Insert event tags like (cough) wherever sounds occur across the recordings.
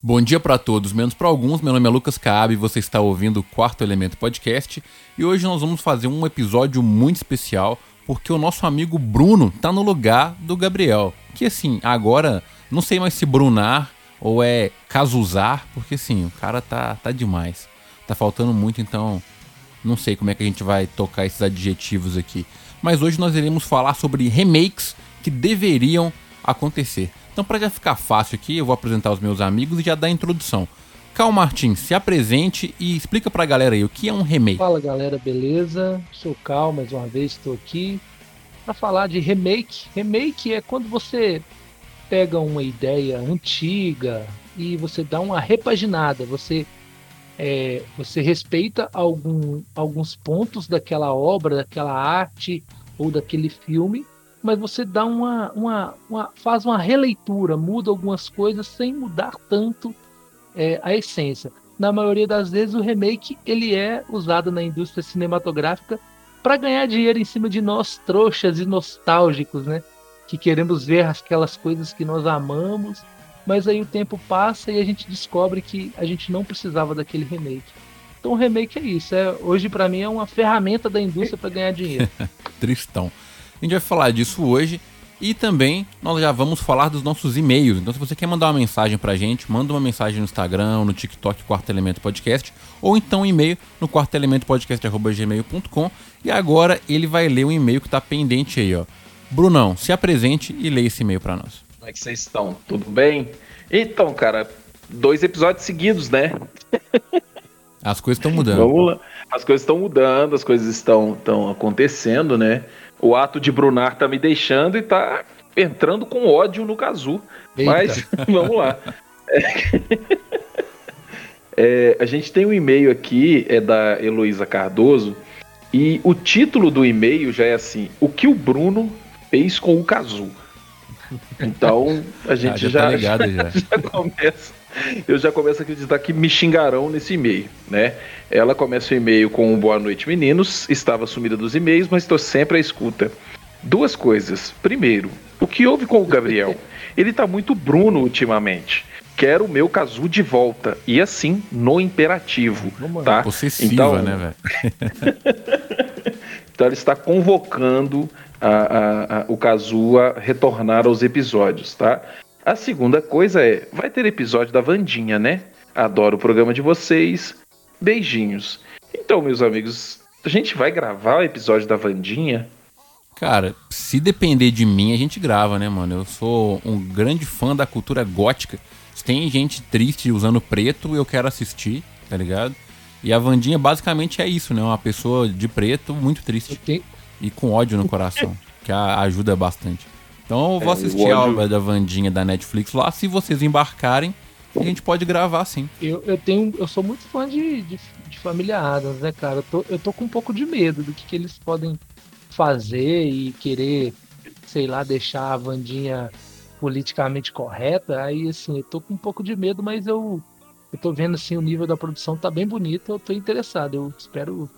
Bom dia para todos, menos para alguns. Meu nome é Lucas Caab, você está ouvindo o Quarto Elemento Podcast e hoje nós vamos fazer um episódio muito especial porque o nosso amigo Bruno tá no lugar do Gabriel. Que assim, agora não sei mais se Brunar ou é Casuzar, porque assim, o cara tá, tá demais. Tá faltando muito, então não sei como é que a gente vai tocar esses adjetivos aqui. Mas hoje nós iremos falar sobre remakes que deveriam acontecer. Então, para já ficar fácil aqui, eu vou apresentar os meus amigos e já dar a introdução. Cal Martins, se apresente e explica pra galera aí o que é um remake. Fala galera, beleza? Sou Cal, mais uma vez estou aqui para falar de remake. Remake é quando você pega uma ideia antiga e você dá uma repaginada, você é, você respeita algum, alguns pontos daquela obra, daquela arte ou daquele filme, mas você dá uma, uma, uma faz uma releitura, muda algumas coisas sem mudar tanto é, a essência. Na maioria das vezes o remake ele é usado na indústria cinematográfica para ganhar dinheiro em cima de nós trouxas e nostálgicos, né? Que queremos ver aquelas coisas que nós amamos, mas aí o tempo passa e a gente descobre que a gente não precisava daquele remake. Então o remake é isso, é hoje para mim é uma ferramenta da indústria para ganhar dinheiro. (laughs) Tristão. A gente vai falar disso hoje e também nós já vamos falar dos nossos e-mails. Então, se você quer mandar uma mensagem pra gente, manda uma mensagem no Instagram, no TikTok Quarto Elemento Podcast, ou então um e-mail no quartoelementopodcast.gmail.com. E agora ele vai ler um e-mail que tá pendente aí, ó. Brunão, se apresente e leia esse e-mail para nós. Como é que vocês estão? Tudo bem? Então, cara, dois episódios seguidos, né? As coisas estão mudando. Vamos lá. As coisas estão mudando, as coisas estão, estão acontecendo, né? O ato de Brunar tá me deixando e tá entrando com ódio no Cazu. Mas (laughs) vamos lá. É, é, a gente tem um e-mail aqui, é da Heloísa Cardoso, e o título do e-mail já é assim: O que o Bruno fez com o Cazu? Então a gente ah, já, já, tá ligado, já, (laughs) já. já começa eu já começo a acreditar que me xingarão nesse e-mail, né? Ela começa o e-mail com um boa noite, meninos. Estava sumida dos e-mails, mas estou sempre à escuta. Duas coisas. Primeiro, o que houve com o Gabriel? Ele tá muito Bruno ultimamente. Quero o meu Cazu de volta. E assim, no imperativo. tá? Possessiva, então, né, velho? (laughs) então ele está convocando a, a, a, o Kazu a retornar aos episódios, tá? A segunda coisa é, vai ter episódio da Vandinha, né? Adoro o programa de vocês. Beijinhos. Então, meus amigos, a gente vai gravar o episódio da Vandinha? Cara, se depender de mim, a gente grava, né, mano? Eu sou um grande fã da cultura gótica. Se tem gente triste usando preto, eu quero assistir, tá ligado? E a Vandinha basicamente é isso, né? Uma pessoa de preto muito triste. E com ódio no coração, (laughs) que ajuda bastante. Então eu vou é, assistir a obra da Vandinha da Netflix lá. Se vocês embarcarem, a gente pode gravar sim. Eu, eu tenho. Eu sou muito fã de, de, de Família Adams, né, cara? Eu tô, eu tô com um pouco de medo do que, que eles podem fazer e querer, sei lá, deixar a Vandinha politicamente correta. Aí, assim, eu tô com um pouco de medo, mas eu, eu tô vendo assim, o nível da produção tá bem bonito, eu tô interessado. Eu espero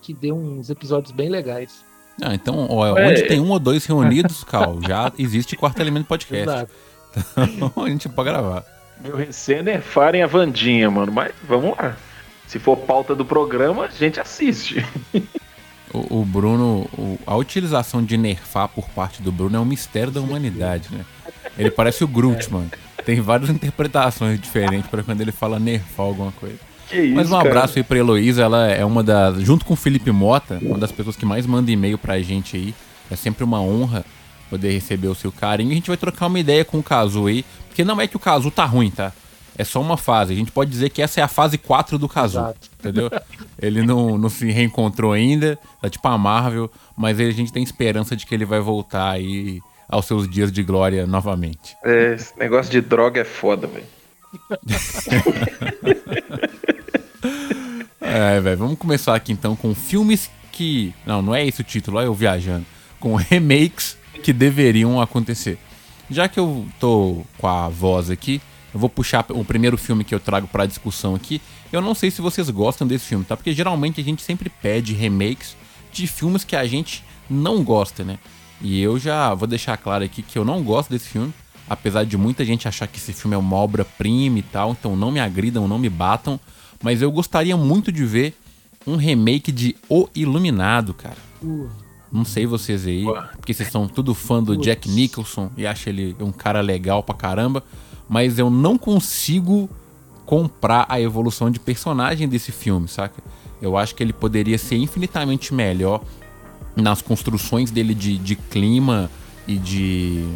que dê uns episódios bem legais. Ah, então, ó, é. onde tem um ou dois reunidos, (laughs) Cal, já existe quarto elemento podcast. Exato. Então (laughs) a gente pode gravar. Meu receio é farem a Vandinha, mano, mas vamos lá. Se for pauta do programa, a gente assiste. O, o Bruno, o, a utilização de nerfar por parte do Bruno é um mistério da humanidade, né? Ele parece o Groot, é. mano. Tem várias interpretações diferentes para quando ele fala nerfar alguma coisa. Isso, Mas um cara. abraço aí pra Heloísa, ela é uma das, junto com o Felipe Mota, uma das pessoas que mais manda e-mail pra gente aí. É sempre uma honra poder receber o seu carinho. E a gente vai trocar uma ideia com o Cazu aí, porque não é que o Cazu tá ruim, tá? É só uma fase. A gente pode dizer que essa é a fase 4 do Cazu. Entendeu? Ele não, não se reencontrou ainda, tá tipo a Marvel, mas a gente tem esperança de que ele vai voltar aí aos seus dias de glória novamente. É, esse negócio de droga é foda, velho. (laughs) É, velho, vamos começar aqui então com filmes que. Não, não é esse o título, olha eu viajando. Com remakes que deveriam acontecer. Já que eu tô com a voz aqui, eu vou puxar o primeiro filme que eu trago para discussão aqui. Eu não sei se vocês gostam desse filme, tá? Porque geralmente a gente sempre pede remakes de filmes que a gente não gosta, né? E eu já vou deixar claro aqui que eu não gosto desse filme. apesar de muita gente achar que esse filme é uma obra-prima e tal, então não me agridam, não me batam, mas eu gostaria muito de ver um remake de O Iluminado, cara. Uh. Não sei vocês aí, porque vocês são tudo fã do Jack Nicholson e acham ele um cara legal pra caramba, mas eu não consigo comprar a evolução de personagem desse filme, saca? Eu acho que ele poderia ser infinitamente melhor nas construções dele de, de clima e de,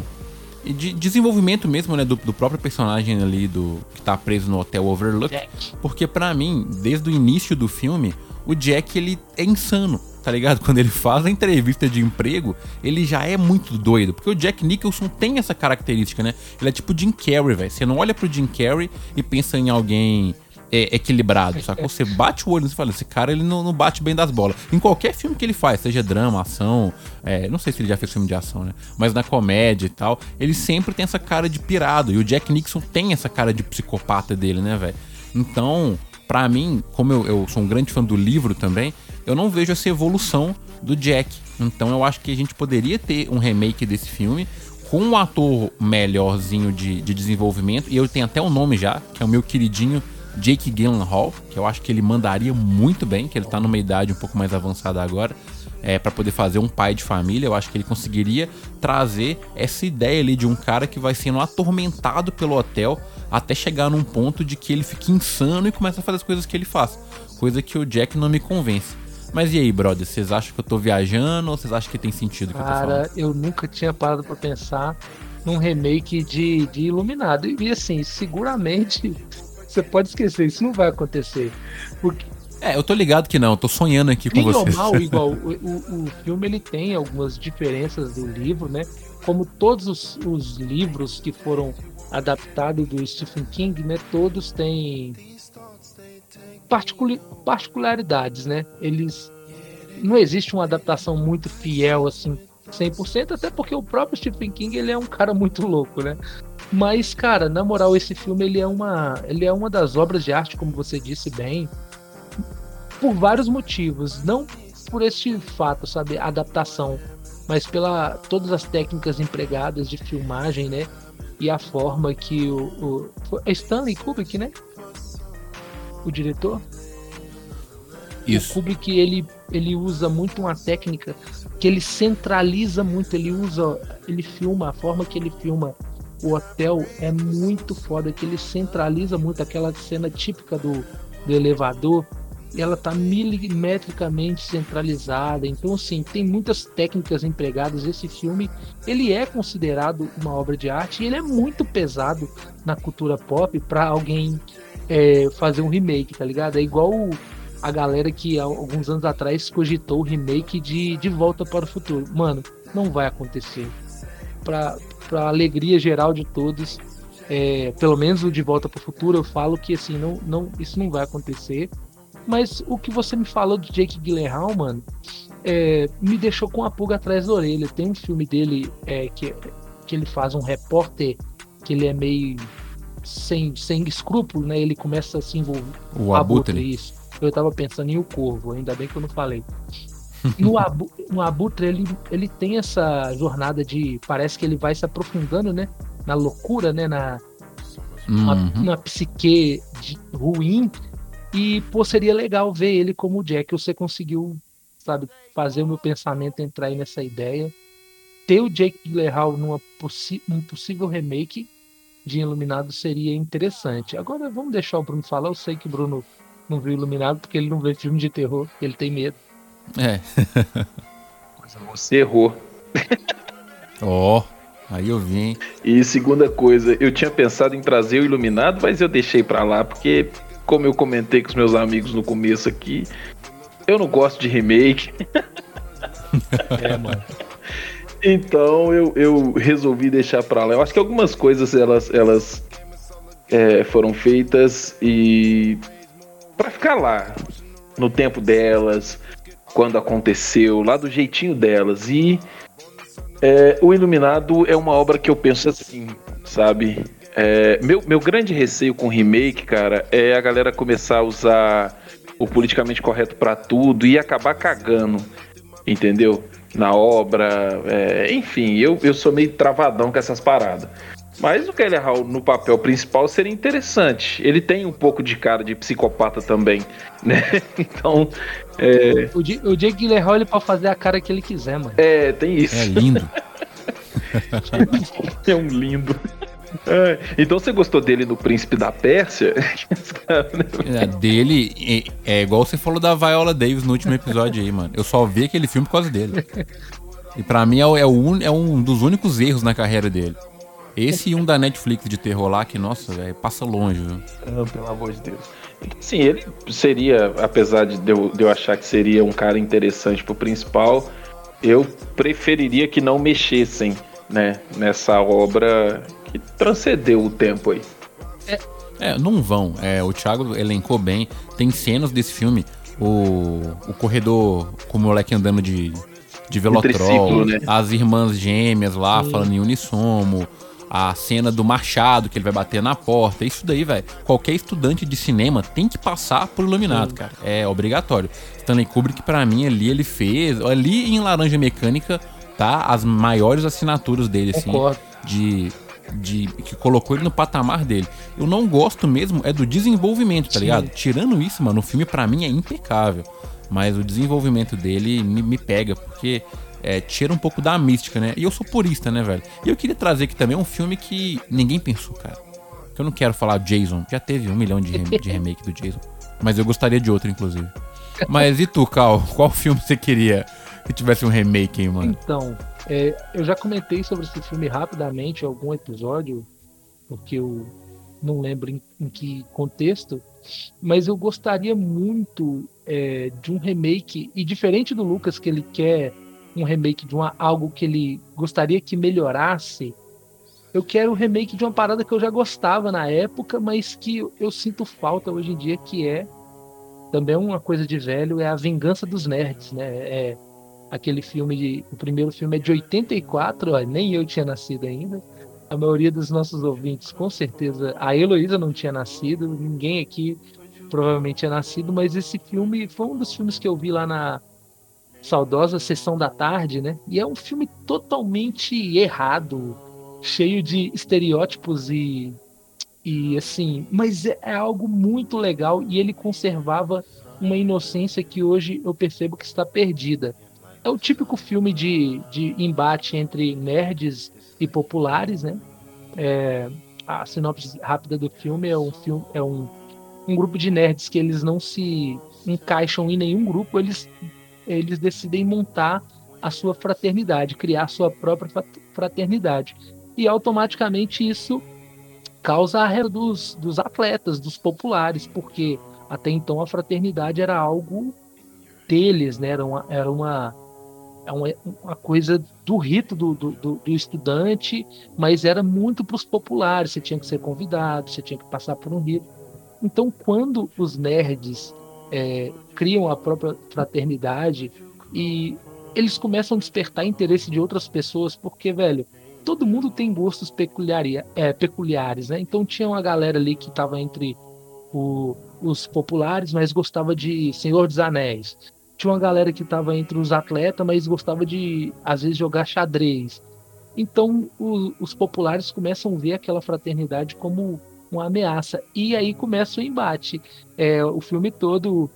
de desenvolvimento mesmo, né, do, do, próprio personagem ali do que tá preso no hotel Overlook, Jack. porque para mim, desde o início do filme, o Jack ele é insano tá ligado? (laughs) Quando ele faz a entrevista de emprego, ele já é muito doido. Porque o Jack Nicholson tem essa característica, né? Ele é tipo Jim Carrey, velho. Você não olha pro Jim Carrey e pensa em alguém é, equilibrado, sacou? Você bate o olho e fala, esse cara ele não, não, bate bem das bolas. Em qualquer filme que ele faz, seja drama, ação, é, não sei se ele já fez filme de ação, né? Mas na comédia e tal, ele sempre tem essa cara de pirado. E o Jack Nixon tem essa cara de psicopata dele, né, velho? Então, para mim, como eu, eu sou um grande fã do livro também, eu não vejo essa evolução do Jack. Então eu acho que a gente poderia ter um remake desse filme com um ator melhorzinho de, de desenvolvimento. E eu tenho até o um nome já, que é o meu queridinho Jake Gyllenhaal, que eu acho que ele mandaria muito bem, que ele tá numa idade um pouco mais avançada agora, é, para poder fazer um pai de família. Eu acho que ele conseguiria trazer essa ideia ali de um cara que vai sendo atormentado pelo hotel até chegar num ponto de que ele fique insano e começa a fazer as coisas que ele faz. Coisa que o Jack não me convence. Mas e aí, brother? Vocês acham que eu tô viajando ou vocês acham que tem sentido que Cara, eu, eu nunca tinha parado pra pensar num remake de, de Iluminado. E assim, seguramente você pode esquecer, isso não vai acontecer. Porque é, eu tô ligado que não, eu tô sonhando aqui com vocês. Normal, (laughs) igual, o, o, o, filme ele tem algumas diferenças do livro, né? Como todos os, os livros que foram adaptados do Stephen King, né? Todos têm particularidades, né? Eles não existe uma adaptação muito fiel assim 100%, até porque o próprio Stephen King ele é um cara muito louco, né? Mas cara, na moral esse filme ele é uma ele é uma das obras de arte, como você disse bem, por vários motivos, não por este fato, sabe, adaptação, mas pela todas as técnicas empregadas de filmagem, né? E a forma que o, o é Stanley Kubrick, né? o diretor. Isso. O Kubrick ele, ele usa muito uma técnica que ele centraliza muito, ele usa, ele filma, a forma que ele filma o hotel é muito foda, que ele centraliza muito aquela cena típica do, do elevador, ela tá milimetricamente centralizada. Então, assim, tem muitas técnicas empregadas. Esse filme, ele é considerado uma obra de arte e ele é muito pesado na cultura pop para alguém é, fazer um remake, tá ligado? É igual a galera que alguns anos atrás cogitou o remake de De Volta para o Futuro. Mano, não vai acontecer. Pra, pra alegria geral de todos, é, pelo menos o De Volta para o Futuro, eu falo que assim, não, não, isso não vai acontecer. Mas o que você me falou do Jake Gyllenhaal, mano, é, me deixou com a pulga atrás da orelha. Tem um filme dele é, que, que ele faz um repórter que ele é meio sem, sem escrúpulo, né? Ele começa a se envolver. O abutre. Isso. Eu tava pensando em o corvo, ainda bem que eu não falei. No, abu, no abutre, ele, ele tem essa jornada de. Parece que ele vai se aprofundando, né? Na loucura, né? Na, uhum. na, psique de, ruim. E, pô, seria legal ver ele como o Jack. Você conseguiu, sabe, fazer o meu pensamento entrar aí nessa ideia. Ter o Jake Gyllenhaal num possível remake de Iluminado seria interessante. Agora vamos deixar o Bruno falar. Eu sei que o Bruno não viu Iluminado porque ele não vê filme de terror, ele tem medo. É. (laughs) Você errou. Ó, oh, aí eu vim. E segunda coisa, eu tinha pensado em trazer o Iluminado, mas eu deixei para lá porque, como eu comentei com os meus amigos no começo aqui, eu não gosto de remake. (laughs) É, mano. Então eu, eu resolvi deixar para lá. Eu acho que algumas coisas elas, elas é, foram feitas e para ficar lá no tempo delas, quando aconteceu, lá do jeitinho delas. E é, o Iluminado é uma obra que eu penso assim, sabe? É, meu, meu grande receio com remake, cara, é a galera começar a usar o politicamente correto para tudo e acabar cagando, entendeu? na obra. É, enfim, eu, eu sou meio travadão com essas paradas. Mas o Kelly Hall no papel principal seria interessante. Ele tem um pouco de cara de psicopata também, né? (laughs) Então. É... O, o Jake Gyllenhaal ele pode fazer a cara que ele quiser, mano. É, tem isso. É lindo. (laughs) (laughs) é um lindo. É, então você gostou dele no Príncipe da Pérsia? é, dele é, é, igual você falou da Viola Davis no último episódio aí, mano. Eu só vi aquele filme por causa dele. E pra mim é, é, o, é um dos únicos erros na carreira dele. Esse e um da Netflix de terror lá, que, nossa, véio, passa longe, viu? Ah, pelo amor de Deus. Sim, ele seria, apesar de eu, de eu achar que seria um cara interessante pro principal, eu preferiria que não mexessem, né, nessa obra que transcendeu o tempo aí. É, é não vão. É, o Thiago elencou bem. Tem cenas desse filme. O, o corredor com o moleque andando de, de velotrol, né? as irmãs gêmeas lá Sim. falando em unissomo, a cena do machado que ele vai bater na porta. Isso daí, velho. Qualquer estudante de cinema tem que passar por iluminado, cara. É obrigatório. Stanley Kubrick, para mim, ali ele fez. Ali em Laranja Mecânica, tá? As maiores assinaturas dele, assim. Concordo. De. De, que colocou ele no patamar dele. Eu não gosto mesmo é do desenvolvimento, tá Sim. ligado? Tirando isso, mano, o filme para mim é impecável. Mas o desenvolvimento dele me, me pega, porque é, tira um pouco da mística, né? E eu sou purista, né, velho? E eu queria trazer aqui também um filme que ninguém pensou, cara. Que eu não quero falar Jason. Já teve um milhão de, rem de remake do Jason. Mas eu gostaria de outro, inclusive. Mas e tu, Cal? (laughs) Qual filme você queria que tivesse um remake, hein, mano? Então, é, eu já comentei sobre esse filme rapidamente em algum episódio, porque eu não lembro em, em que contexto, mas eu gostaria muito é, de um remake, e diferente do Lucas, que ele quer um remake de uma, algo que ele gostaria que melhorasse, eu quero um remake de uma parada que eu já gostava na época, mas que eu, sinto falta hoje em dia, que é também uma coisa de velho, é a Vingança dos Nerds, né? É aquele filme de. O primeiro filme é de 84, ó, nem eu tinha nascido ainda. A maioria dos nossos ouvintes, com certeza. A Heloísa não tinha nascido, ninguém aqui provavelmente tinha nascido, mas esse filme foi um dos filmes que eu vi lá na saudosa Sessão da Tarde, né? E é um filme totalmente errado, cheio de estereótipos e e assim, mas é, é algo muito legal e ele conservava uma inocência que hoje eu percebo que está perdida. É o típico filme de, de embate entre nerds e populares, né? É, a sinopse rápida do filme é um filme é um, um grupo de nerds que eles não se encaixam em nenhum grupo, eles eles decidem montar a sua fraternidade, criar a sua própria fraternidade. E automaticamente isso causa a renda dos, dos atletas, dos populares, porque até então a fraternidade era algo deles, né? Era uma, era uma, é uma, coisa do rito do, do, do estudante, mas era muito para os populares. Você tinha que ser convidado, você tinha que passar por um rito. Então, quando os nerds é, criam a própria fraternidade e eles começam a despertar interesse de outras pessoas, porque, velho, todo mundo tem gostos é, peculiares, né? Então tinha uma galera ali que estava entre o, os populares, mas gostava de Senhor dos Anéis. Tinha uma galera que estava entre os atletas, mas gostava de, às vezes, jogar xadrez. Então o, os populares começam a ver aquela fraternidade como uma ameaça. E aí começa o embate. É, o filme todo,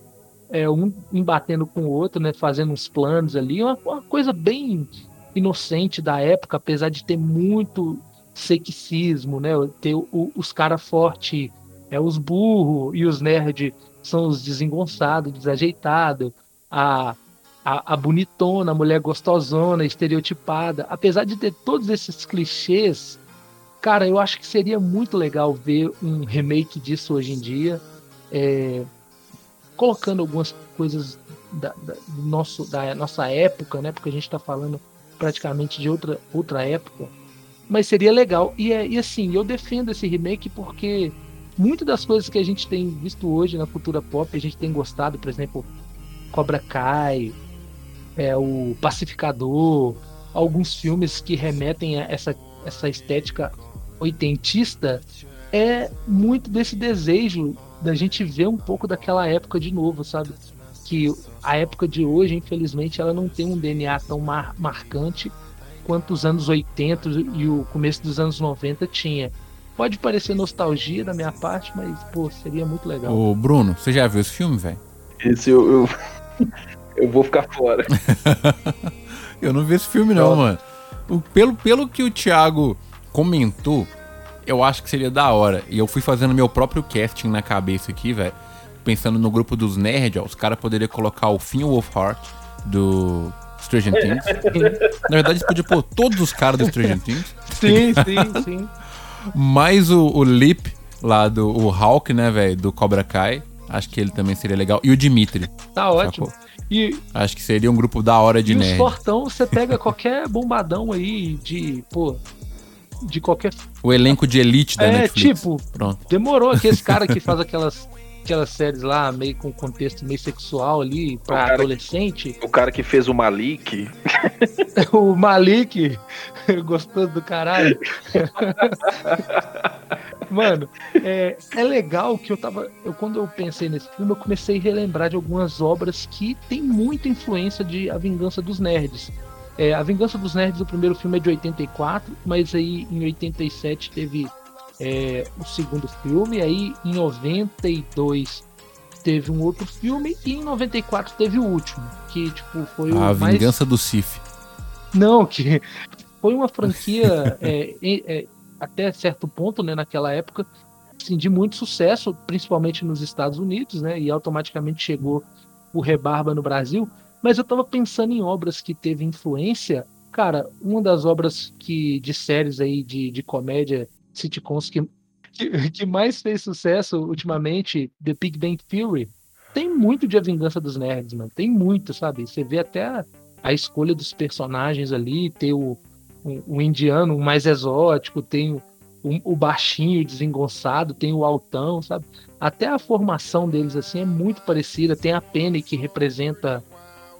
é, um embatendo com o outro, né, fazendo uns planos ali, uma, uma coisa bem inocente da época, apesar de ter muito sexismo, né? Ter o, os caras fortes é os burros e os nerds são os desengonçados, desajeitados. A, a, a, bonitona, a mulher gostosona, estereotipada. Apesar de ter todos esses clichês, Cara, eu acho que seria muito legal ver um remake disso hoje em dia, é, colocando algumas coisas da, da, nosso, da nossa época, né? Porque a gente está falando praticamente de outra, outra época. Mas seria legal. E, é, e assim, eu defendo esse remake porque muitas das coisas que a gente tem visto hoje na cultura pop, a gente tem gostado, por exemplo, Cobra Kai, é, o Pacificador, alguns filmes que remetem a essa, essa estética oitentista é muito desse desejo da gente ver um pouco daquela época de novo, sabe? Que a época de hoje, infelizmente, ela não tem um DNA tão mar marcante quanto os anos 80 e o começo dos anos 90 tinha. Pode parecer nostalgia da minha parte, mas, pô, seria muito legal. Ô, Bruno, você já viu esse filme, velho? Esse eu, eu, (laughs) eu, vou ficar fora. (laughs) eu não vi esse filme, não, mano. O, pelo, pelo que o Thiago comentou, eu acho que seria da hora. E eu fui fazendo meu próprio casting na cabeça aqui, velho. Pensando no grupo dos nerds, os caras poderiam colocar o Finn Wolfhard do Stranger (laughs) Things. Na verdade, eles podiam pôr todos os caras do Stranger Things. Sim, sim, sim. (laughs) Mais o, o Lip lá do o Hulk, né, velho, do Cobra Kai. Acho que ele também seria legal. E o Dimitri. Tá ótimo. E, Acho que seria um grupo da hora de e nerd. Os fortão, você pega qualquer bombadão aí de, pô, de qualquer. O elenco de elite da é, Netflix. tipo, Pronto. demorou aquele (laughs) cara que faz aquelas aquelas séries lá, meio com contexto meio sexual ali, pra o adolescente. Que, o cara que fez o Malik. (laughs) o Malik, (laughs) gostoso do caralho. Mano, é, é legal que eu tava. Eu, quando eu pensei nesse filme, eu comecei a relembrar de algumas obras que tem muita influência de A Vingança dos Nerds. É, a Vingança dos Nerds, o primeiro filme é de 84, mas aí em 87 teve é, o segundo filme, aí em 92 teve um outro filme e em 94 teve o último, que tipo foi a Vingança mais... do Sif. Não, que (laughs) foi uma franquia é, é, até certo ponto, né, naquela época, assim, de muito sucesso, principalmente nos Estados Unidos, né, e automaticamente chegou o Rebarba no Brasil. Mas eu estava pensando em obras que teve influência. Cara, uma das obras que de séries aí de, de comédia sitcoms que, que, que, mais fez sucesso ultimamente, The Big Bang Theory, tem muito de A Vingança dos Nerds, mano. Tem muito, sabe? Você vê até a, a escolha dos personagens ali, ter o, o, o indiano mais exótico, tem o, o, o, baixinho desengonçado, tem o altão, sabe? Até a formação deles, assim, é muito parecida. Tem a Penny, que representa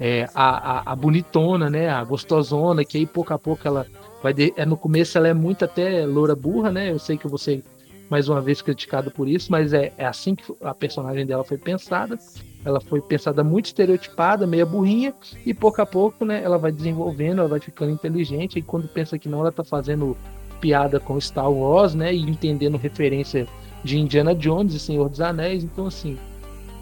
é, a, a, a bonitona, né? A gostosona, que aí pouco a pouco ela vai de, é, no começo ela é muito até loura burra, né? Eu sei que você mais uma vez criticado por isso, mas é, é assim que a personagem dela foi pensada. Ela foi pensada muito estereotipada, meia burrinha, e pouco a pouco, né, ela vai desenvolvendo, ela vai ficando inteligente, e quando pensa que não, ela tá fazendo piada com Star Wars, né, e entendendo referência de Indiana Jones e Senhor dos Anéis, então assim,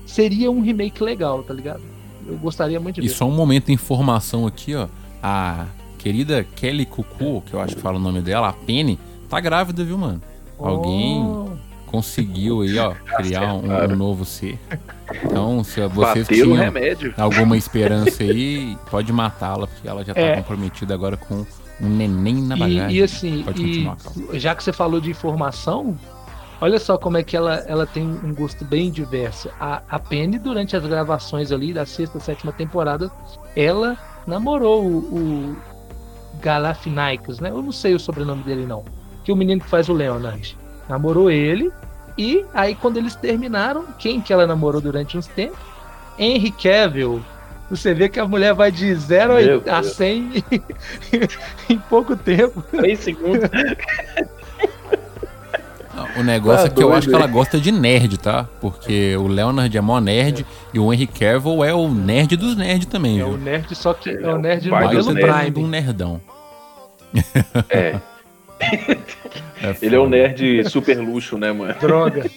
seria um remake legal, tá ligado? Eu gostaria muito de ver. E só um momento de informação aqui, ó. A querida Kelly Cucu, que eu acho que fala o nome dela, a Penny, tá grávida, viu, mano? Alguém oh. conseguiu aí, ó, criar um, um, novo ser. Então, se vocês tinham alguma esperança aí, pode matá-la, porque ela já tá é. comprometida agora com um neném na bagagem. E, e assim, e, já que você falou de informação, olha só como é que ela, ela tem um gosto bem diverso. A, a Penny, durante as gravações ali da sexta, sétima temporada, ela namorou o, o Galafinaicos, né? Eu não sei o sobrenome dele, não. Que o menino que faz o Leonard. Namorou ele. E aí, quando eles terminaram, quem que ela namorou durante uns tempos? Henry Cavill. Você vê que a mulher vai de 0 a 100 (laughs) em pouco tempo. 3 segundos. (laughs) O negócio tá é que eu acho que ela gosta de nerd, tá? Porque o Leonard é mó nerd é. e o Henry Cavill é o nerd dos nerds também, É viu? o nerd, só que é, o nerd no modelo Prime. um nerdão. É. (laughs) é Ele é um nerd super luxo, né, mano? Droga. (laughs)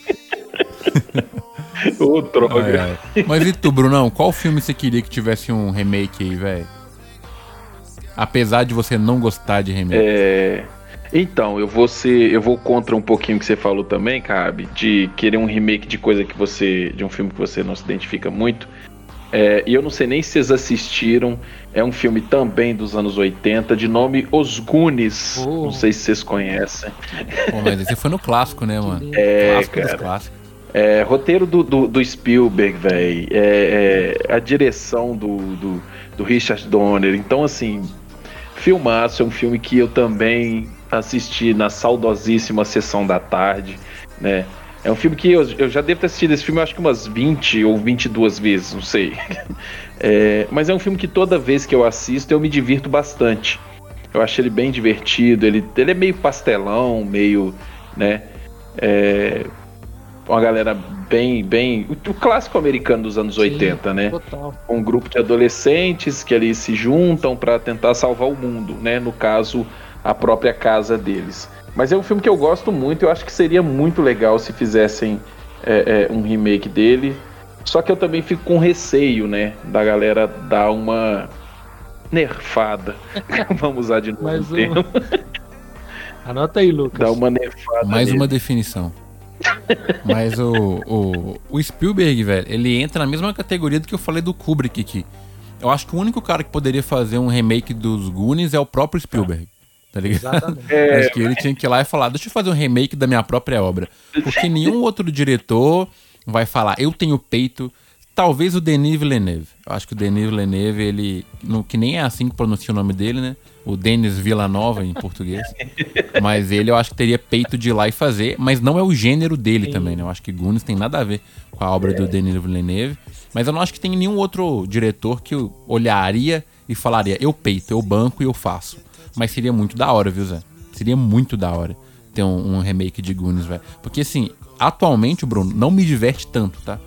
Ô, oh, droga. Ai, ai. Mas e tu, Brunão? Qual filme você queria que tivesse um remake aí, velho? Apesar de você não gostar de remake. É. Então, eu vou ser, eu vou contra um pouquinho que você falou também, Cabe, de querer um remake de coisa que você, de um filme que você não se identifica muito. É, e eu não sei nem se vocês assistiram. É um filme também dos anos 80, de nome Os Goonies. Oh. Não sei se vocês conhecem. Pô, mas esse foi no clássico, né, mano? É, clássico cara. dos clássicos. É, roteiro do, do, do Spielberg, velho. É, é, a direção do, do, do Richard Donner. Então, assim, filmaço. É um filme que eu também assisti na saudosíssima sessão da tarde, né? É um filme que eu, eu já devo ter assistido esse filme, acho que umas 20 ou 22 vezes, não sei. (laughs) É, mas é um filme que toda vez que eu assisto eu me divirto bastante. Eu acho ele bem divertido, ele, ele é meio pastelão, meio, né? É, uma galera bem, bem. O, clássico americano dos anos Sim, 80, né? Total. Um grupo de adolescentes que ali se juntam para tentar salvar o mundo, né? No caso, a própria casa deles. Mas é um filme que eu gosto muito, eu acho que seria muito legal se fizessem é, é, um remake dele. Só que eu também fico com receio, né? Da galera dar uma nerfada. (laughs) Vamos usar de novo Mais termo. (laughs) Anota aí, Lucas. Dar uma nerfada. Mais nele. uma definição. Mas o, o, o Spielberg, velho, ele entra na mesma categoria do que eu falei do Kubrick aqui. Eu acho que o único cara que poderia fazer um remake dos Goonies é o próprio Spielberg. Tá ligado? Exatamente. É, (laughs) acho que ele tinha que ir lá e falar: deixa eu fazer um remake da minha própria obra. Porque nenhum outro diretor vai falar, eu tenho peito. Talvez o Denis Villeneuve. Eu acho que o Denis Villeneuve, ele. No, que nem é assim que pronuncia o nome dele, né? O Denis Villanova em português. (laughs) mas ele eu acho que teria peito de ir lá e fazer, mas não é o gênero dele Sim. também, né? Eu acho que Goonies tem nada a ver com a obra é. do Denis Villeneuve. Mas eu não acho que tem nenhum outro diretor que olharia e falaria, eu peito, eu banco e eu faço. Mas seria muito da hora, viu, Zé? Seria muito da hora ter um, um remake de Goonies, velho. Porque assim, atualmente, Bruno, não me diverte tanto, tá?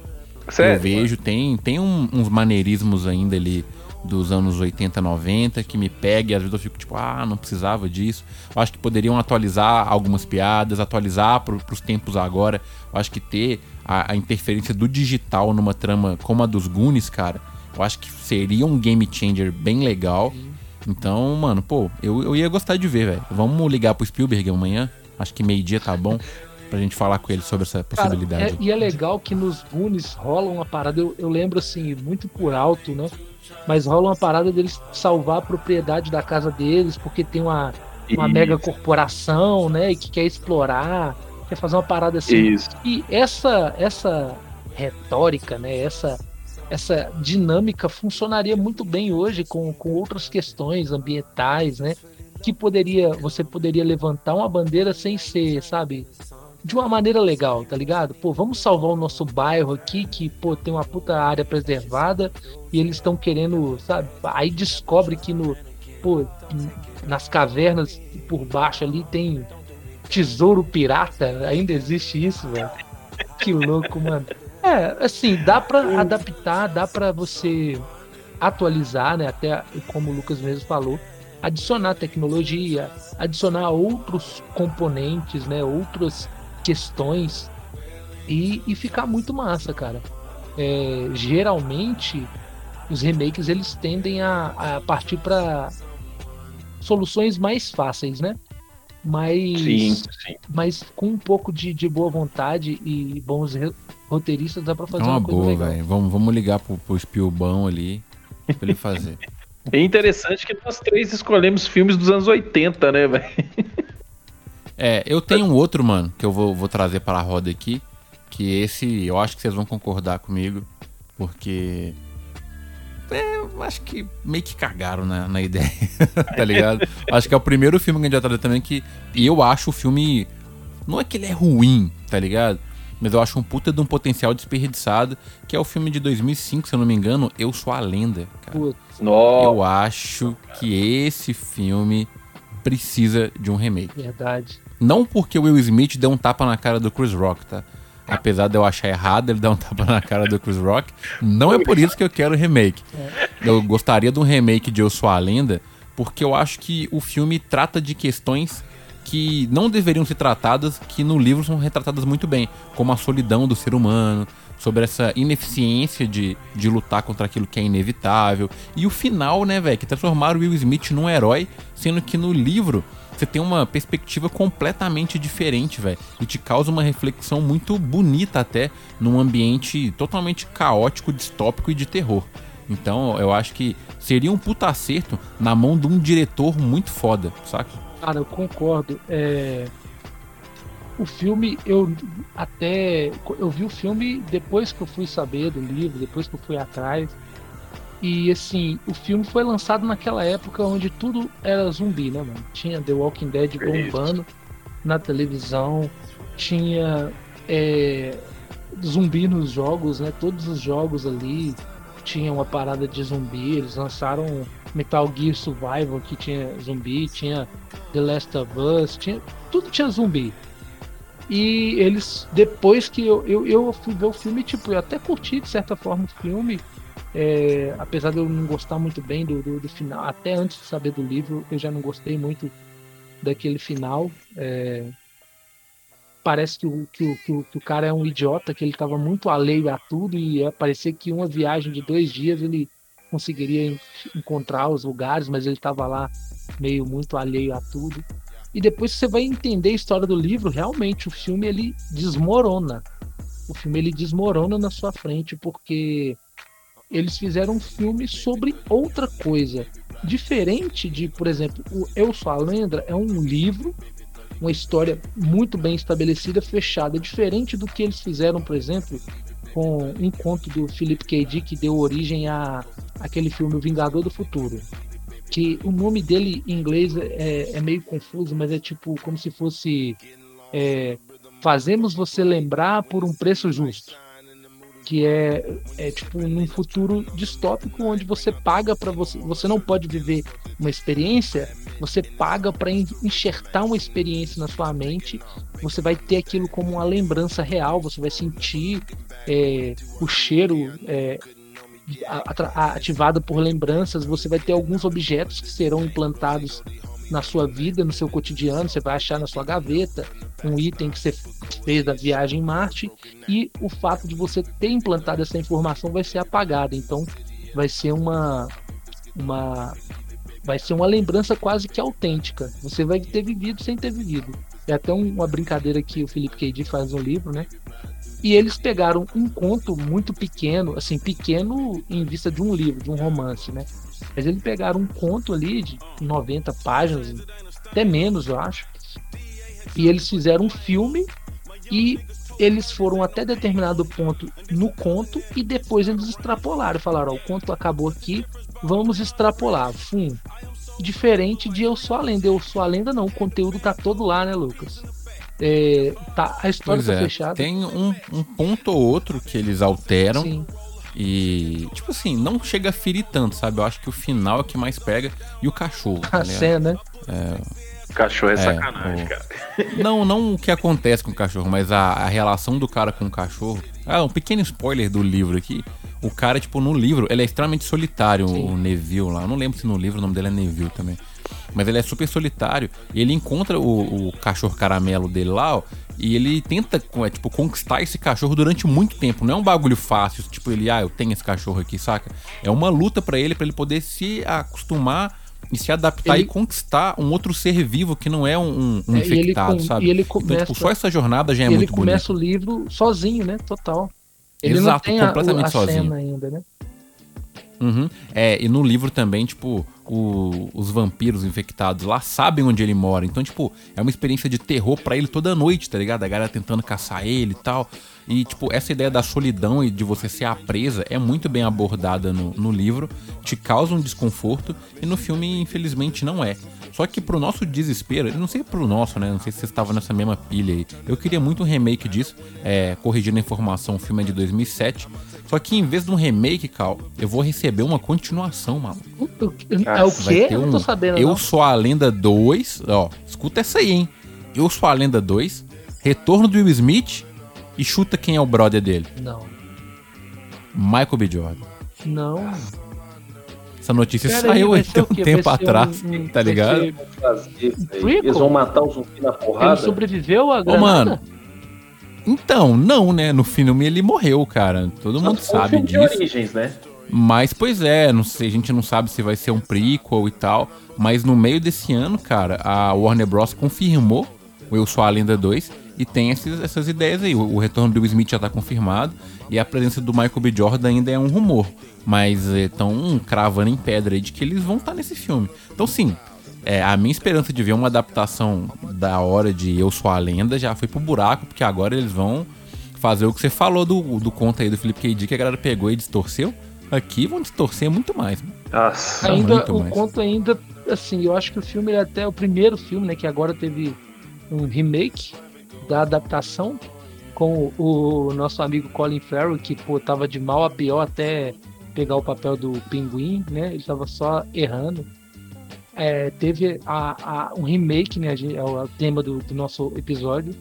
Sério? Eu vejo, tem, tem um, uns maneirismos ainda ali dos anos 80, 90 que me pega e às vezes eu fico tipo, ah, não precisava disso. Eu acho que poderiam atualizar algumas piadas, atualizar pro, pros tempos agora. Eu acho que ter a, a, interferência do digital numa trama como a dos Goonies, cara, eu acho que seria um game changer bem legal. Então, mano, pô, eu, eu ia gostar de ver, velho. Vamos ligar pro Spielberg amanhã. Acho que meio-dia tá bom (laughs) pra gente falar com ele sobre essa possibilidade. Cara, é, e é legal que nos Goonies rola uma parada, eu, eu, lembro assim, muito por alto, né? Mas rola uma parada deles salvar a propriedade da casa deles, porque tem uma, uma mega corporação, né? E que quer explorar, quer fazer uma parada assim. Isso. E essa, essa retórica, né? Essa, essa dinâmica funcionaria muito bem hoje com, com outras questões ambientais, né? Que poderia, você poderia levantar uma bandeira sem ser, sabe, de uma maneira legal, tá ligado? Pô, vamos salvar o nosso bairro aqui, que, pô, tem uma puta área preservada e eles estão querendo, sabe? Aí descobre que no, pô, nas cavernas por baixo ali tem tesouro pirata, ainda existe isso, velho. Que louco, mano. É, assim, dá para adaptar, dá para você atualizar, né? Até como o Lucas mesmo falou, adicionar tecnologia, adicionar outros componentes, né? Outras questões e, e ficar muito massa, cara. É, geralmente os remakes eles tendem a, a partir para soluções mais fáceis, né? Mas, sim, sim. mas com um pouco de, de boa vontade e bons roteiristas dá pra fazer é uma, uma boa, velho. Vamos, vamos ligar pro, pro Spielbão ali pra ele fazer. (laughs) É interessante que nós três escolhemos filmes dos anos 80, né, velho? É, eu tenho um outro, mano, que eu vou, vou trazer para a roda aqui. Que esse eu acho que vocês vão concordar comigo. Porque. É, acho que meio que cagaram na, na (laughs) ideia, tá ligado? acho que é o primeiro filme que a gente vai trazer também que eu acho o filme. Não é que ele é ruim, tá ligado? Mas eu acho um puta de um potencial desperdiçado, que é o filme de 2005, se eu não me engano, Eu Sou a Lenda, cara. Eu acho que esse filme precisa de um remake. Verdade. Não porque o Will Smith deu um tapa na cara do Chris Rock, tá? Apesar de eu achar errado ele dar um tapa na cara do Chris Rock, não é por isso que eu quero remake. Eu gostaria de um remake de Eu Sou a Lenda, porque eu acho que o filme trata de questões que não deveriam ser tratadas, que no livro são retratadas muito bem, como a solidão do ser humano, sobre essa ineficiência de, de lutar contra aquilo que é inevitável. E o final, né, velho, que transformaram o Will Smith num herói, sendo que no livro você tem uma perspectiva completamente diferente, velho. E te causa uma reflexão muito bonita até num ambiente totalmente caótico, distópico e de terror. Então, eu acho que seria um puta acerto na mão de um diretor muito foda, saca? Cara, eu concordo. É... O filme, eu até. Eu vi o filme depois que eu fui saber do livro, depois que eu fui atrás. E assim, o filme foi lançado naquela época onde tudo era zumbi, né, mano? Tinha The Walking Dead bombando na televisão, tinha é, zumbi nos jogos, né? Todos os jogos ali tinham uma parada de zumbi. Eles lançaram Metal Gear Survival que tinha zumbi, tinha The Last of Us, tinha tudo tinha zumbi. E eles, depois que eu, eu, eu fui ver o filme, tipo, eu até curti de certa forma o filme, é, apesar de eu não gostar muito bem do, do, do, final, até antes de saber do livro, eu já não gostei muito daquele final. É, parece que o, que, o, que, o, cara é um idiota, que ele estava muito alheio a tudo e ia parecer que uma viagem de dois dias ele conseguiria encontrar os lugares, mas ele estava lá meio muito alheio a tudo. E depois você vai entender a história do livro, realmente o filme ele desmorona. O filme ele desmorona na sua frente porque eles fizeram um filme sobre outra coisa. Diferente de, por exemplo, o Eu Sou a Lenda é um livro, uma história muito bem estabelecida, fechada. Diferente do que eles fizeram, por exemplo, com um conto do Philip K. Dick que deu origem a aquele filme O Vingador do Futuro que o nome dele em inglês é, é meio confuso, mas é tipo como se fosse é, fazemos você lembrar por um preço justo, que é, é tipo num futuro distópico onde você paga para você, você não pode viver uma experiência, você paga para enxertar uma experiência na sua mente, você vai ter aquilo como uma lembrança real, você vai sentir é, o cheiro é, ativada por lembranças, você vai ter alguns objetos que serão implantados na sua vida, no seu cotidiano, você vai achar na sua gaveta um item que você fez da viagem em Marte e o fato de você ter implantado essa informação vai ser apagada. Então vai ser uma uma vai ser uma lembrança quase que autêntica. Você vai ter vivido sem ter vivido. É até uma brincadeira que o Felipe K.D. faz no livro, né? E eles pegaram um conto muito pequeno, assim, pequeno em vista de um livro, de um romance, né? Mas eles pegaram um conto ali de 90 páginas, até menos, eu acho. E eles fizeram um filme e eles foram até determinado ponto no conto e depois eles extrapolaram. Falaram: ó, o conto acabou aqui, vamos extrapolar. Fum. Diferente de Eu Sou a Lenda. Eu Sou a Lenda, não. O conteúdo tá todo lá, né, Lucas? É, tá, a história pois tá é. fechada. Tem um, um, ponto ou outro que eles alteram. Sim. E, tipo assim, não chega a ferir tanto, sabe? Eu acho que o final é o que mais pega. E o cachorro. A tá cena, É. Cachorro é, é sacanagem, o... cara. (laughs) Não, não o que acontece com o cachorro, mas a, a relação do cara com o cachorro. Ah, um pequeno spoiler do livro aqui. O cara, tipo, no livro, ele é extremamente solitário, Sim. o Neville lá. Eu não lembro se no livro o nome dele é Neville também. Mas ele é super solitário. E ele encontra o, o cachorro caramelo dele lá, ó, e ele tenta, é, tipo, conquistar esse cachorro durante muito tempo. Não é um bagulho fácil, tipo, ele, ah, eu tenho esse cachorro aqui, saca? É uma luta para ele, para ele poder se acostumar e se adaptar ele... e conquistar um outro ser vivo que não é um, um é, infectado, com... sabe? E ele começa... Então, tipo, só essa jornada já é muito bonita. Ele começa o livro sozinho, né? Total. Ele Exato, completamente a, a sozinho. ainda, né? Uhum. É, e no livro também, tipo, o, os vampiros infectados lá sabem onde ele mora. Então, tipo, é uma experiência de terror para ele toda noite, tá ligado? A galera tentando caçar ele e tal. E, tipo, essa ideia da solidão e de você ser a presa é muito bem abordada no, no livro, te causa um desconforto, e no filme, infelizmente, não é. Só que pro nosso desespero, eu não sei pro nosso, né? Não sei se você estava nessa mesma pilha aí. Eu queria muito um remake disso, é, corrigindo a informação, o filme é de 2007. Só que em vez de um remake, Cal, eu vou receber uma continuação, mano. É o quê? Um, eu não tô sabendo. Eu não. sou a Lenda 2. Ó, escuta essa aí, hein? Eu sou a Lenda 2. Retorno do Will Smith. E chuta quem é o brother dele. Não. Michael B. Jordan. Não. Essa notícia Pera saiu aí, um tempo atrás, um, um, tá ligado? Eles vão matar o zumbi na porrada. Ele sobreviveu a granada? Ô, mano, então, não, né? No filme ele morreu, cara. Todo Só mundo sabe disso. Origens, né? Mas, pois é, não sei, a gente não sabe se vai ser um prequel e tal. Mas no meio desse ano, cara, a Warner Bros. confirmou o Eu Sou a Lenda 2 e tem esses, essas ideias aí. O, o, retorno do Will Smith já tá confirmado e a presença do Michael B. Jordan ainda é um rumor. Mas estão é, cravando em pedra aí de que eles vão estar tá nesse filme. Então, sim, é, a minha esperança de ver uma adaptação da hora de Eu Sou a Lenda já foi pro buraco, porque agora eles vão fazer o que você falou do, do conto aí do Felipe K.D. que a galera pegou e distorceu. Aqui vão distorcer muito mais. Nossa, ainda, muito o mais. conto ainda, assim, eu acho que o filme é até o primeiro filme, né, que agora teve um remake da adaptação com o, nosso amigo Colin Farrell, que, pô, tava de mal a pior até pegar o papel do pinguim, né, ele tava só errando é, teve a, a, um remake, né? É o tema do, do, nosso episódio.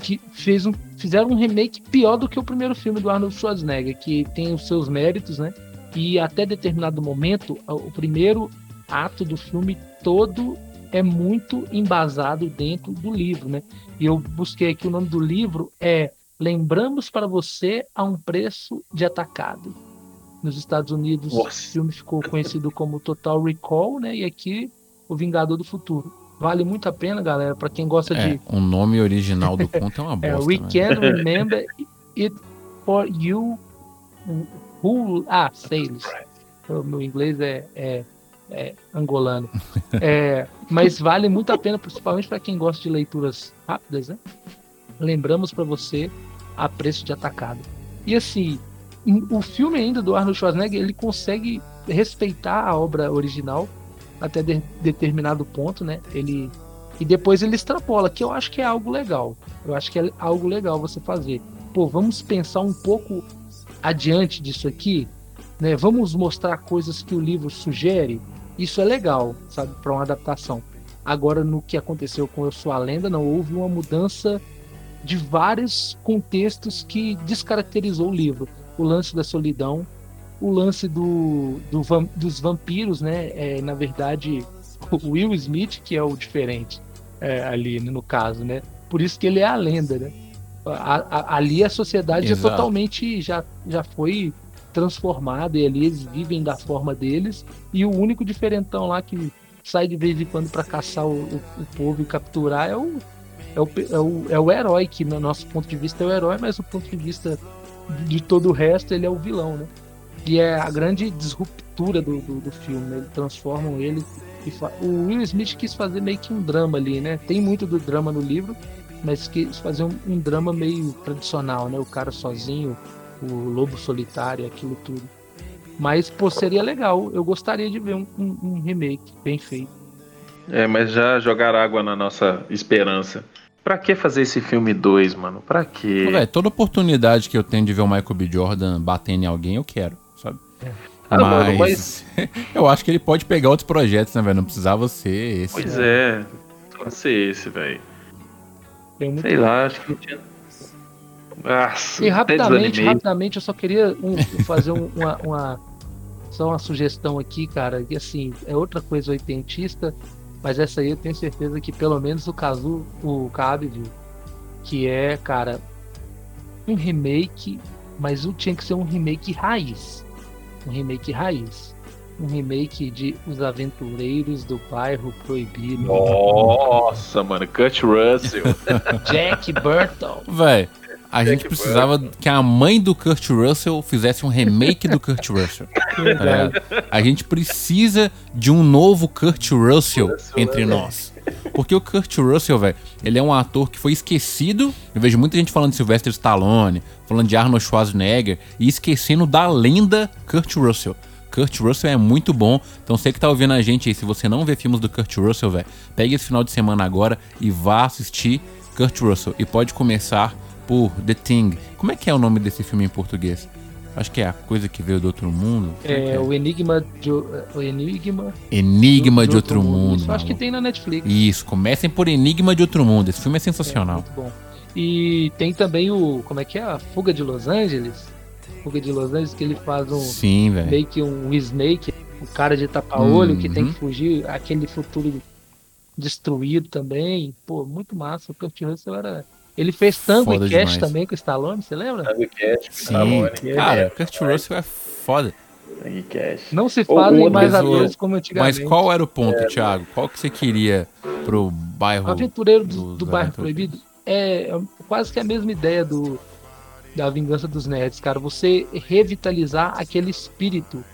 que fez um, fizeram um remake pior do que o primeiro filme do Arnold Schwarzenegger, que tem os seus méritos, né? E até determinado momento, o primeiro ato do filme todo é muito embasado dentro do livro, né? E eu busquei aqui o nome do livro é Lembramos para você a um preço de atacado. Nos Estados Unidos, Nossa. o filme ficou conhecido como Total Recall, né? E aqui, O Vingador do Futuro. Vale muito a pena, galera, para quem gosta é, de. O nome original do conto é uma (laughs) é, bosta. é, we né? can (laughs) remember it for you who. Ah, sailors. O meu inglês é, é, é angolano. É, mas vale muito a pena, principalmente para quem gosta de leituras rápidas, né? Lembramos para você a preço de atacado. E assim, o filme ainda do Arnold Schwarzenegger, ele consegue respeitar a obra original até de, determinado ponto, né? Ele e depois ele extrapola, que eu acho que é algo legal. Eu acho que é algo legal você fazer. Pô, vamos pensar um pouco adiante disso aqui, né? Vamos mostrar coisas que o livro sugere. Isso é legal, sabe, para uma adaptação. Agora, no que aconteceu com Eu Sou a Lenda, não houve uma mudança de vários contextos que descaracterizou o livro. O lance da solidão, o lance do, do dos vampiros, né? É, na verdade, o Will Smith que é o diferente é, ali no caso, né? Por isso que ele é a lenda, né? A, a, ali a sociedade já totalmente já, já foi transformada e ali eles vivem da forma deles e o único diferentão lá que sai de vez em quando para caçar o, o, o, povo e capturar é o, é o, é o, é o herói que no nosso ponto de vista é o herói mas do ponto de vista de todo o resto ele é o vilão né e é a grande disruptura do, do, do filme, né? Eles transformam ele. O Will Smith quis fazer meio que um drama ali, né? Tem muito do drama no livro, mas quis fazer um, um drama meio tradicional, né? O cara sozinho, o lobo solitário, aquilo tudo. Mas, pô, seria legal. Eu gostaria de ver um, um, um remake bem feito. É, mas já jogar água na nossa esperança. Pra que fazer esse filme 2, mano? Pra quê? Véio, toda oportunidade que eu tenho de ver o Michael B. Jordan batendo em alguém, eu quero sabe? Ah, mas, mano, mas, (laughs) eu acho que ele pode pegar outros projetos, né, velho? Não precisava ser esse. Pois é, pode ser esse, velho. Sei lá, acho que não tinha. Nossa, e rapidamente, rapidamente, eu só queria um, fazer um, uma, uma, só uma sugestão aqui, cara, que assim, é outra coisa oitentista, mas essa aí eu tenho certeza que pelo menos o Kazu, o Cabe viu, que é, cara, um remake, mas o tinha que ser um remake raiz um remake raiz. Um remake de Os Aventureiros do Bairro Proibido. Nossa, mano, Kurt Russell. (laughs) Jack Burton. Véi, a gente precisava Burton. que a mãe do Kurt Russell fizesse um remake do Kurt Russell. Tá (laughs) a gente precisa de um novo Kurt Russell, Russell entre nós. Porque o Kurt Russell, velho, ele é um ator que foi esquecido. Eu vejo muita gente falando de Sylvester Stallone, falando de Arnold Schwarzenegger e esquecendo da lenda Kurt Russell. Kurt Russell é muito bom. Então você que tá ouvindo a gente aí, se você não vê filmes do Kurt Russell, velho, pegue esse final de semana agora e vá assistir Kurt Russell. E pode começar por The Thing. Como é que é o nome desse filme em português? Acho que é a coisa que veio do outro mundo. É, é, é? o Enigma de o Enigma. Enigma de, de outro, outro, mundo. Isso, acho que tem na Netflix. Isso, comecem por Enigma de outro mundo. Esse filme é sensacional. É, muito bom. E tem também o como é que é a Fuga de Los Angeles. Fuga de Los Angeles que ele faz um Sim, meio que um Snake, o um cara de tapa-olho uhum. que tem que uhum. fugir, aquele futuro destruído também. Pô, muito massa. O Kurt Russell era ele fez Tango foda e Cash demais. também com o Stallone, você lembra? Tango e Cash, Sim, Stallone. Cara, Kurt Russell é foda. Tango e Cash. Não se fazem mais atores como antigamente. Mas qual era o ponto, é, Thiago? Qual que você queria pro bairro... Aventureiro do, do Bairro Proibido é, é quase que a mesma ideia do da Vingança dos Nerds, cara. Você revitalizar aquele espírito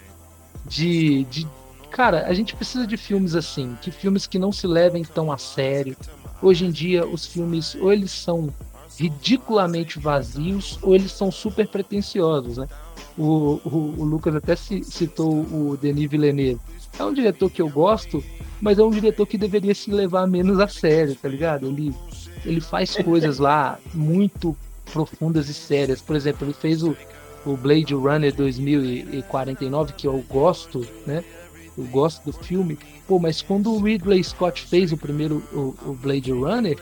de, de... Cara, a gente precisa de filmes assim, que filmes que não se levem tão a sério, Hoje em dia, os filmes ou eles são ridiculamente vazios ou eles são super pretensiosos, né? O, o, o Lucas até citou o Denis Villeneuve. É um diretor que eu gosto, mas é um diretor que deveria se levar menos a sério, tá ligado? Ele, ele faz (laughs) coisas lá muito profundas e sérias. Por exemplo, ele fez o, o Blade Runner 2049, que eu gosto, né? Eu gosto do filme. Pô, mas quando o Ridley Scott fez o primeiro o, o Blade Runner,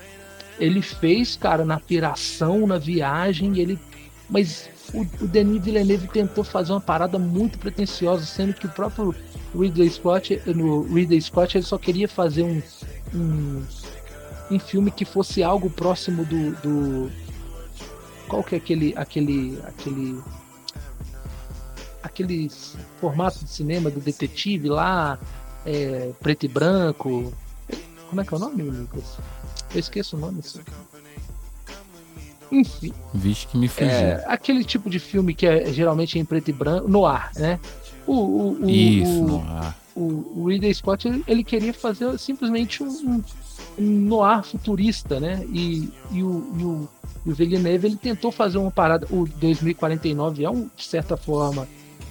ele fez, cara, na piração, na viagem, ele. Mas o, o Denis Villeneuve tentou fazer uma parada muito pretensiosa, sendo que o próprio Ridley Scott, no Ridley Scott, ele só queria fazer um, um, um filme que fosse algo próximo do, do qual que é aquele aquele aquele aquele formato de cinema do detetive lá é, preto e branco. Como é que é o nome Lucas? Eu esqueço o nome assim. enfim. Vixe que me fugiu. É, aquele tipo de filme que é geralmente em preto e branco no ar né? O, o, o isso o, no ar. o, o Ridley Scott ele, ele queria fazer simplesmente um, um noir futurista, né? E, e, o, e, o, e o Villeneuve ele tentou fazer uma parada. O 2049 é um, de certa forma,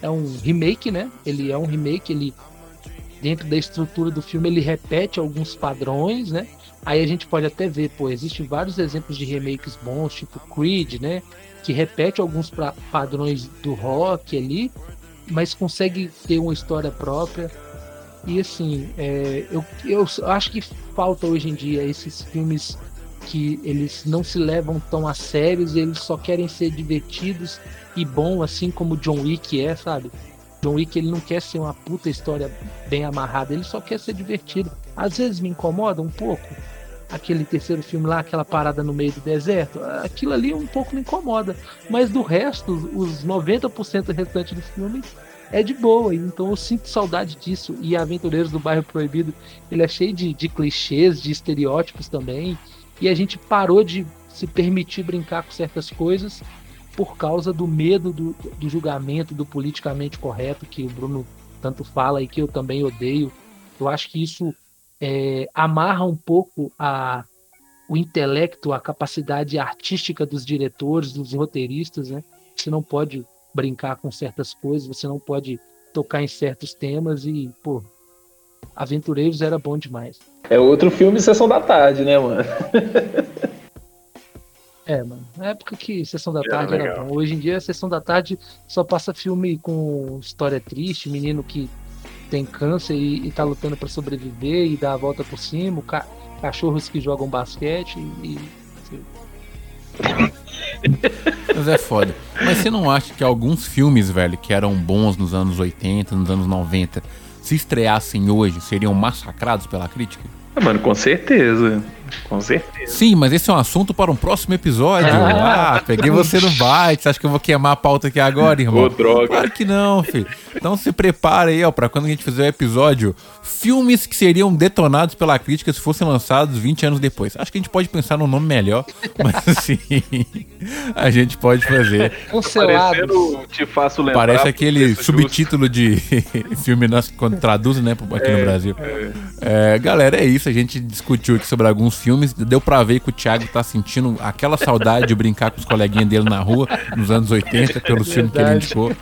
é um remake, né? Ele é um remake, ele dentro da estrutura do filme ele repete alguns padrões, né? Aí a gente pode até ver, pô, existem vários exemplos de remakes bons, tipo Creed, né? Que repete alguns pra, padrões do rock ali, mas consegue ter uma história própria. E assim, é, eu, eu acho que falta hoje em dia esses filmes que eles não se levam tão a sérios, eles só querem ser divertidos e bom, assim como John Wick é, sabe? John Wick ele não quer ser uma puta história bem amarrada, ele só quer ser divertido. Às vezes me incomoda um pouco aquele terceiro filme lá, aquela parada no meio do deserto, aquilo ali um pouco me incomoda. Mas do resto, os 90% restante do filme é de boa. Então eu sinto saudade disso. E Aventureiros do Bairro Proibido, ele é cheio de, de clichês, de estereótipos também. E a gente parou de se permitir brincar com certas coisas por causa do medo do, do julgamento, do politicamente correto que o Bruno tanto fala e que eu também odeio. Eu acho que isso é, amarra um pouco a, o intelecto, a capacidade artística dos diretores, dos roteiristas, né? Você não pode brincar com certas coisas, você não pode tocar em certos temas e, pô, Aventureiros era bom demais. É outro filme Sessão da Tarde, né, mano? (laughs) é, mano. Na época que Sessão da Tarde era, era bom. Hoje em dia, Sessão da Tarde só passa filme com história triste, menino que tem câncer e, e tá lutando para sobreviver e dá a volta por cima, ca cachorros que jogam basquete e. e... (laughs) Mas é foda. Mas você não acha que alguns filmes, velho, que eram bons nos anos 80, nos anos 90, se estreassem hoje, seriam massacrados pela crítica? Ah, mano, com certeza. Com certeza. Sim, mas esse é um assunto para um próximo episódio. Ah, ah peguei você no bite. Você acha que eu vou queimar a pauta aqui agora, irmão? Ô, droga. Claro que não, filho. Então se prepara aí, ó, pra quando a gente fizer o episódio, filmes que seriam detonados pela crítica se fossem lançados 20 anos depois. Acho que a gente pode pensar num nome melhor, (laughs) mas assim, a gente pode fazer. Te faço lembrar. Parece aquele subtítulo justo. de (laughs) filme nosso quando traduz, né, aqui é, no Brasil. É. É, galera, é isso. A gente discutiu aqui sobre alguns filmes. Deu pra ver que o Thiago tá sentindo aquela saudade de brincar com os coleguinhas dele na rua nos anos 80, pelo filme que ele indicou.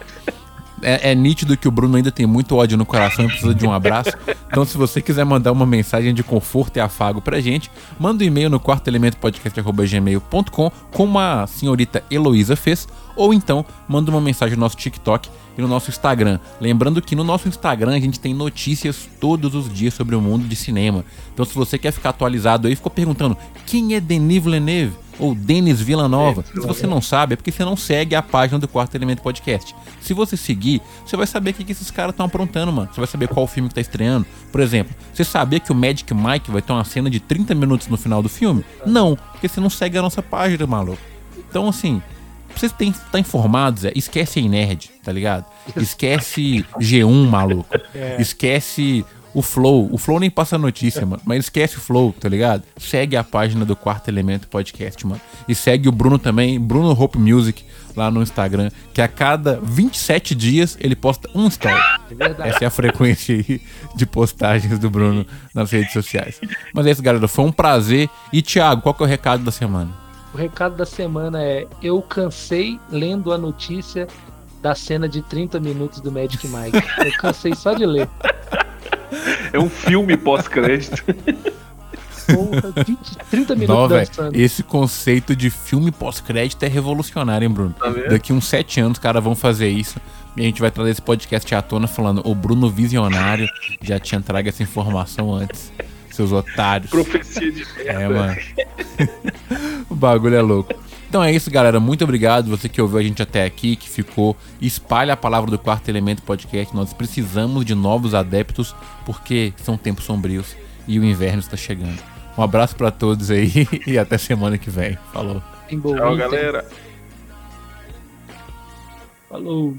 É, é, nítido que o Bruno ainda tem muito ódio no coração e precisa de um abraço. Então, se você quiser mandar uma mensagem de conforto e afago pra gente, manda um e-mail no quartoelementopodcast.gmail.com como a senhorita Heloísa fez, ou então manda uma mensagem no nosso TikTok e no nosso Instagram. Lembrando que no nosso Instagram a gente tem notícias todos os dias sobre o mundo de cinema. Então se você quer ficar atualizado aí, ficou perguntando quem é Denis Villeneuve ou Denis Villanova. Se você não sabe, é porque você não segue a página do Quarto Elemento Podcast. Se você seguir, você vai saber o que, que esses caras estão aprontando, mano. Você vai saber qual filme que tá estreando. Por exemplo, você sabia que o Magic Mike vai ter uma cena de 30 minutos no final do filme? Não, porque você não segue a nossa página, maluco. Então, assim, vocês estar tá informados, é, esquece a nerd, tá ligado? (laughs) Esquece G1, maluco. É. Esquece o Flow. O Flow nem passa notícia, mano. Mas esquece o Flow, tá ligado? Segue a página do Quarto Elemento Podcast, mano. E segue o Bruno também, Bruno Hope Music, lá no Instagram, que a cada 27 dias ele posta um story. É Essa é a frequência aí de postagens do Bruno nas redes sociais. Mas é isso, galera. Foi um prazer. E, Thiago, qual que é o recado da semana? O recado da semana é: eu cansei lendo a notícia da cena de 30 minutos do Magic Mike. Eu cansei só de ler. É um filme pós-crédito. Porra, 20, 30 minutos Não, Esse conceito de filme pós-crédito é revolucionário, hein, Bruno? Tá Daqui uns 7 anos, os caras vão fazer isso. E a gente vai trazer esse podcast à tona falando: o Bruno Visionário já tinha trago essa informação antes. seus otários. Profecia de merda. É, mano. (laughs) o bagulho é louco. Então é isso, galera. Muito obrigado. Você que ouviu a gente até aqui, que ficou. Espalha a palavra do Quarto Elemento Podcast. Nós precisamos de novos adeptos, porque são tempos sombrios e o inverno está chegando. Um abraço para todos aí (laughs) e até semana que vem. Falou. Tchau, galera. Falou.